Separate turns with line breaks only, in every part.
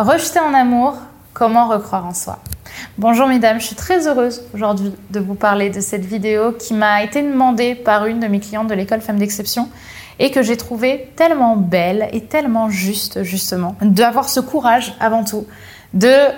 Rejeter en amour, comment recroire en soi? Bonjour mesdames, je suis très heureuse aujourd'hui de vous parler de cette vidéo qui m'a été demandée par une de mes clientes de l'école Femmes d'Exception et que j'ai trouvée tellement belle et tellement juste justement d'avoir ce courage avant tout de,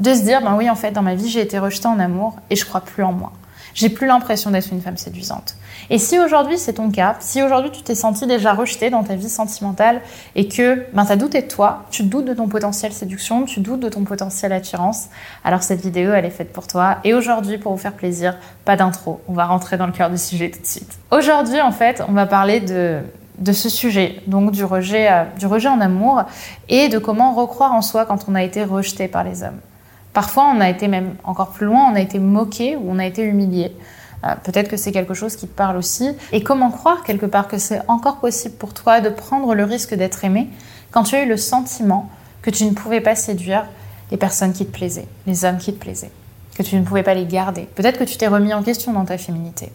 de se dire ben oui en fait dans ma vie j'ai été rejetée en amour et je crois plus en moi. J'ai plus l'impression d'être une femme séduisante. Et si aujourd'hui c'est ton cas, si aujourd'hui tu t'es senti déjà rejetée dans ta vie sentimentale et que ben, tu as douté de toi, tu doutes de ton potentiel séduction, tu doutes de ton potentiel attirance, alors cette vidéo elle est faite pour toi. Et aujourd'hui, pour vous faire plaisir, pas d'intro, on va rentrer dans le cœur du sujet tout de suite. Aujourd'hui en fait, on va parler de ce sujet, donc du rejet, euh, du rejet en amour et de comment recroire en soi quand on a été rejeté par les hommes. Parfois, on a été même encore plus loin, on a été moqué ou on a été humilié. Euh, peut-être que c'est quelque chose qui te parle aussi. Et comment croire quelque part que c'est encore possible pour toi de prendre le risque d'être aimé quand tu as eu le sentiment que tu ne pouvais pas séduire les personnes qui te plaisaient, les hommes qui te plaisaient, que tu ne pouvais pas les garder? Peut-être que tu t'es remis en question dans ta féminité.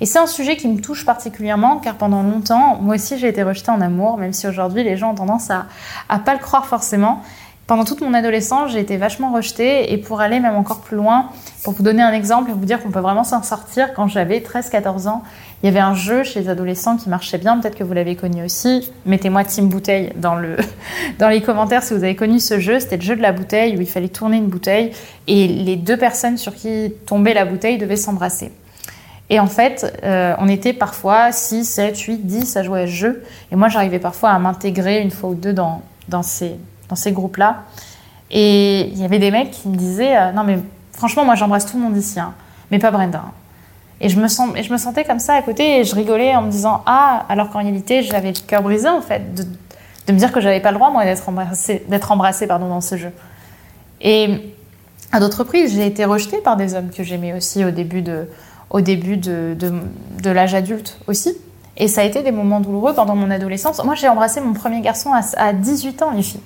Et c'est un sujet qui me touche particulièrement car pendant longtemps, moi aussi j'ai été rejetée en amour, même si aujourd'hui les gens ont tendance à, à pas le croire forcément. Pendant toute mon adolescence, j'ai été vachement rejetée et pour aller même encore plus loin, pour vous donner un exemple et vous dire qu'on peut vraiment s'en sortir, quand j'avais 13-14 ans, il y avait un jeu chez les adolescents qui marchait bien, peut-être que vous l'avez connu aussi. Mettez-moi Team Bouteille dans, le, dans les commentaires si vous avez connu ce jeu. C'était le jeu de la bouteille où il fallait tourner une bouteille et les deux personnes sur qui tombait la bouteille devaient s'embrasser. Et en fait, euh, on était parfois 6, 7, 8, 10 à jouer à ce jeu. Et moi, j'arrivais parfois à m'intégrer une fois ou deux dans, dans ces, dans ces groupes-là. Et il y avait des mecs qui me disaient euh, Non, mais franchement, moi j'embrasse tout le monde ici, hein, mais pas Brenda. Et je, me sens, et je me sentais comme ça à côté et je rigolais en me disant Ah, alors qu'en réalité, j'avais le cœur brisé en fait, de, me dire que j'avais pas le droit, moi, d'être embrassée, pardon, dans ce jeu. Et à d'autres reprises, j'ai été rejetée par des hommes que j'aimais aussi au début de, l'âge adulte aussi. Et ça a été des moments douloureux pendant mon adolescence. Moi, j'ai embrassé mon premier garçon à, à 18 ans, les filles.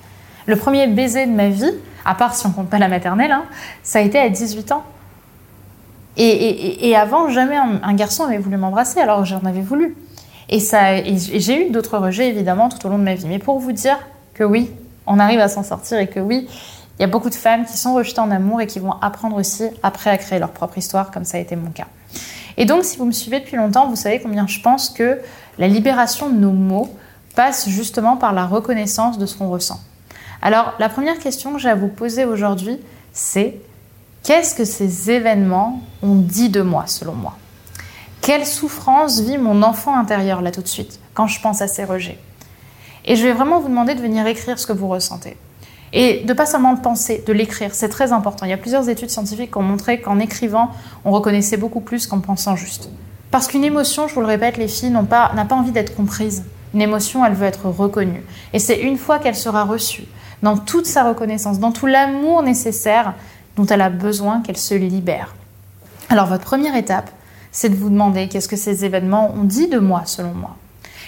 Le premier baiser de ma vie, à part si on compte pas la maternelle, hein, ça a été à 18 ans. Et, avant, jamais un, garçon avait voulu m'embrasser, alors j'en avais voulu. Et, j'ai eu d'autres rejets, évidemment, tout au long de ma vie. Mais pour vous dire que oui, on arrive à s'en sortir et que oui, il y a beaucoup de femmes qui sont rejetées en amour et qui vont apprendre aussi après à créer leur propre histoire, comme ça a été mon cas. Et donc, si vous me suivez depuis longtemps, vous savez combien je pense que la libération de nos mots passe justement par la reconnaissance de ce qu'on ressent. Alors, la première question que j'ai à vous poser aujourd'hui, c'est qu'est-ce que ces événements ont dit de moi, selon moi? Quelle souffrance vit mon enfant intérieur là tout de suite, quand je pense à ces rejets? Et je vais vraiment vous demander de venir écrire ce que vous ressentez. Et de pas seulement le penser, de l'écrire, c'est très important. Il y a plusieurs études scientifiques qui ont montré qu'en écrivant, on reconnaissait beaucoup plus qu'en pensant juste. Parce qu'une émotion, je vous le répète, les filles n'a pas, pas envie d'être comprise. Une émotion, elle veut être reconnue. Et c'est une fois qu'elle sera reçue, dans toute sa reconnaissance, dans tout l'amour nécessaire dont elle a besoin qu'elle se libère. Alors votre première étape, c'est de vous demander qu'est-ce que ces événements ont dit de moi selon moi.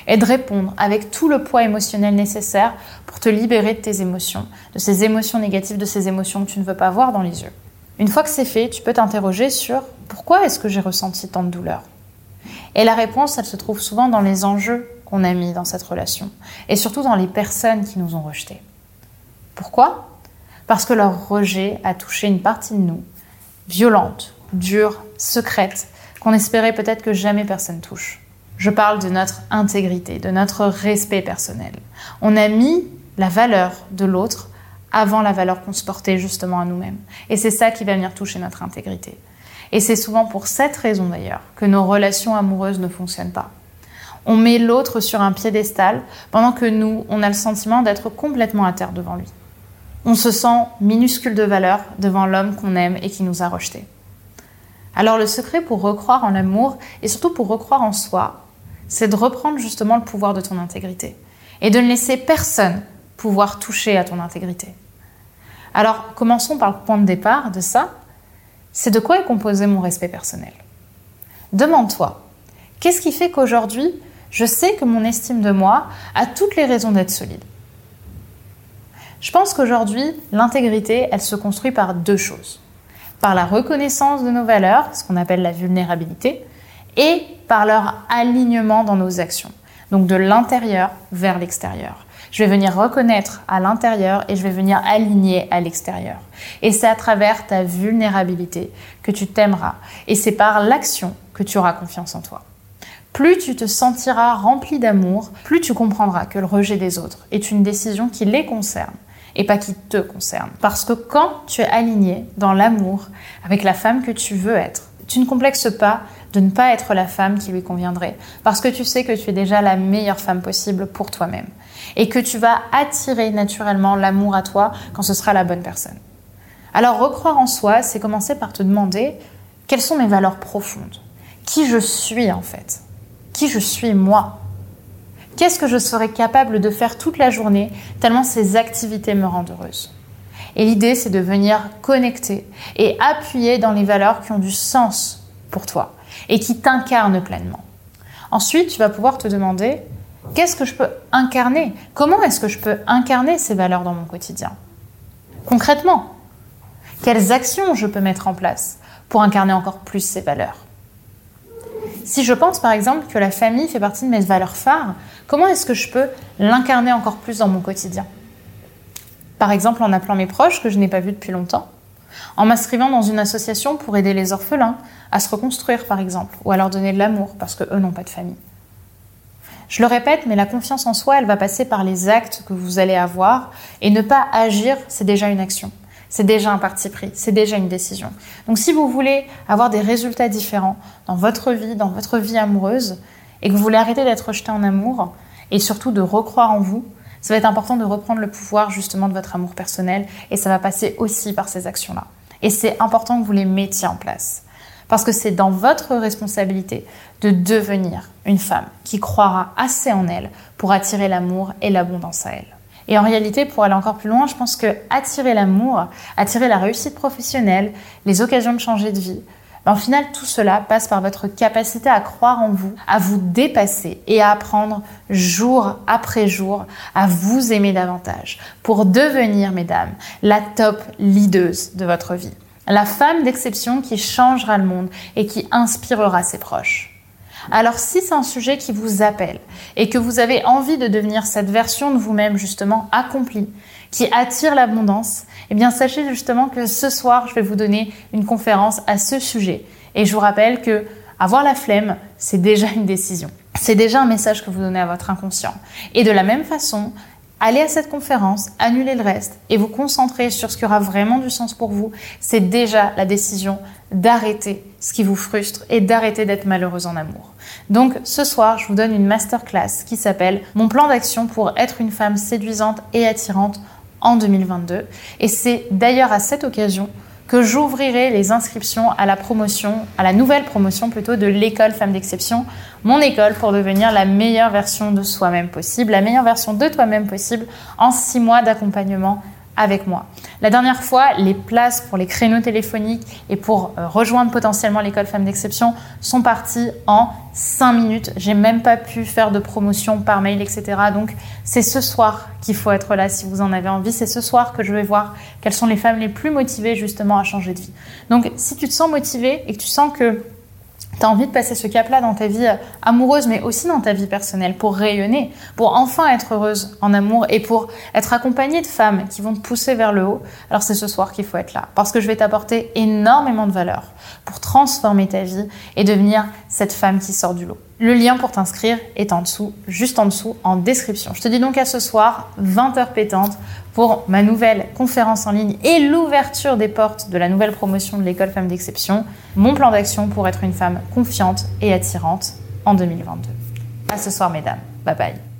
Et de répondre avec tout le poids émotionnel nécessaire pour te libérer de tes émotions, de ces émotions négatives, de ces émotions que tu ne veux pas voir dans les yeux. Une fois que c'est fait, tu peux t'interroger sur pourquoi est-ce que j'ai ressenti tant de douleur? Et la réponse, elle se trouve souvent dans les enjeux qu'on a mis dans cette relation, et surtout dans les personnes qui nous ont rejetés. Pourquoi? Parce que leur rejet a touché une partie de nous, violente, dure, secrète, qu'on espérait peut-être que jamais personne touche. Je parle de notre intégrité, de notre respect personnel. On a mis la valeur de l'autre avant la valeur qu'on se portait justement à nous-mêmes. Et c'est ça qui va venir toucher notre intégrité. Et c'est souvent pour cette raison d'ailleurs que nos relations amoureuses ne fonctionnent pas. On met l'autre sur un piédestal pendant que nous, on a le sentiment d'être complètement à terre devant lui on se sent minuscule de valeur devant l'homme qu'on aime et qui nous a rejetés. Alors le secret pour recroire en l'amour et surtout pour recroire en soi, c'est de reprendre justement le pouvoir de ton intégrité et de ne laisser personne pouvoir toucher à ton intégrité. Alors commençons par le point de départ de ça, c'est de quoi est composé mon respect personnel? Demande-toi, qu'est-ce qui fait qu'aujourd'hui, je sais que mon estime de moi a toutes les raisons d'être solide je pense qu'aujourd'hui, l'intégrité, elle se construit par deux choses. Par la reconnaissance de nos valeurs, ce qu'on appelle la vulnérabilité, et par leur alignement dans nos actions. Donc de l'intérieur vers l'extérieur. Je vais venir reconnaître à l'intérieur et je vais venir aligner à l'extérieur. Et c'est à travers ta vulnérabilité que tu t'aimeras. Et c'est par l'action que tu auras confiance en toi. Plus tu te sentiras rempli d'amour, plus tu comprendras que le rejet des autres est une décision qui les concerne et pas qui te concerne. Parce que quand tu es aligné dans l'amour avec la femme que tu veux être, tu ne complexes pas de ne pas être la femme qui lui conviendrait, parce que tu sais que tu es déjà la meilleure femme possible pour toi-même, et que tu vas attirer naturellement l'amour à toi quand ce sera la bonne personne. Alors recroire en soi, c'est commencer par te demander quelles sont mes valeurs profondes, qui je suis en fait, qui je suis moi. Qu'est-ce que je serais capable de faire toute la journée tellement ces activités me rendent heureuse? Et l'idée, c'est de venir connecter et appuyer dans les valeurs qui ont du sens pour toi et qui t'incarnent pleinement. Ensuite, tu vas pouvoir te demander qu'est-ce que je peux incarner? Comment est-ce que je peux incarner ces valeurs dans mon quotidien? Concrètement, quelles actions je peux mettre en place pour incarner encore plus ces valeurs? Si je pense par exemple que la famille fait partie de mes valeurs phares, comment est-ce que je peux l'incarner encore plus dans mon quotidien? Par exemple en appelant mes proches que je n'ai pas vus depuis longtemps, en m'inscrivant dans une association pour aider les orphelins à se reconstruire par exemple, ou à leur donner de l'amour parce qu'eux n'ont pas de famille. Je le répète, mais la confiance en soi, elle va passer par les actes que vous allez avoir, et ne pas agir, c'est déjà une action c'est déjà un parti pris, c'est déjà une décision. Donc si vous voulez avoir des résultats différents dans votre vie, dans votre vie amoureuse, et que vous voulez arrêter d'être rejeté en amour, et surtout de recroire en vous, ça va être important de reprendre le pouvoir justement de votre amour personnel, et ça va passer aussi par ces actions-là. Et c'est important que vous les mettiez en place. Parce que c'est dans votre responsabilité de devenir une femme qui croira assez en elle pour attirer l'amour et l'abondance à elle. Et en réalité, pour aller encore plus loin, je pense que attirer l'amour, attirer la réussite professionnelle, les occasions de changer de vie, ben, au final, tout cela passe par votre capacité à croire en vous, à vous dépasser et à apprendre jour après jour à vous aimer davantage pour devenir, mesdames, la top leaduse de votre vie. La femme d'exception qui changera le monde et qui inspirera ses proches. Alors si c'est un sujet qui vous appelle et que vous avez envie de devenir cette version de vous-même justement accomplie, qui attire l'abondance, eh bien sachez justement que ce soir, je vais vous donner une conférence à ce sujet. Et je vous rappelle que avoir la flemme, c'est déjà une décision. C'est déjà un message que vous donnez à votre inconscient. Et de la même façon, allez à cette conférence, annulez le reste et vous concentrer sur ce qui aura vraiment du sens pour vous, c'est déjà la décision d'arrêter ce qui vous frustre et d'arrêter d'être malheureuse en amour. Donc ce soir, je vous donne une masterclass qui s'appelle Mon plan d'action pour être une femme séduisante et attirante en 2022. Et c'est d'ailleurs à cette occasion que j'ouvrirai les inscriptions à la promotion, à la nouvelle promotion plutôt de l'école Femmes d'Exception, mon école pour devenir la meilleure version de soi-même possible, la meilleure version de toi-même possible en six mois d'accompagnement avec moi. La dernière fois, les places pour les créneaux téléphoniques et pour euh, rejoindre potentiellement l'école Femmes d'Exception sont parties en 5 minutes. J'ai même pas pu faire de promotion par mail, etc. Donc c'est ce soir qu'il faut être là si vous en avez envie. C'est ce soir que je vais voir quelles sont les femmes les plus motivées justement à changer de vie. Donc si tu te sens motivée et que tu sens que envie de passer ce cap-là dans ta vie amoureuse, mais aussi dans ta vie personnelle, pour rayonner, pour enfin être heureuse en amour et pour être accompagnée de femmes qui vont te pousser vers le haut, alors c'est ce soir qu'il faut être là. Parce que je vais t'apporter énormément de valeur pour transformer ta vie et devenir cette femme qui sort du lot. Le lien pour t'inscrire est en dessous, juste en dessous, en description. Je te dis donc à ce soir, 20h pétantes, pour ma nouvelle conférence en ligne et l'ouverture des portes de la nouvelle promotion de l'école Femmes d'Exception, mon plan d'action pour être une femme confiante et attirante en 2022. À ce soir, mesdames. Bye bye.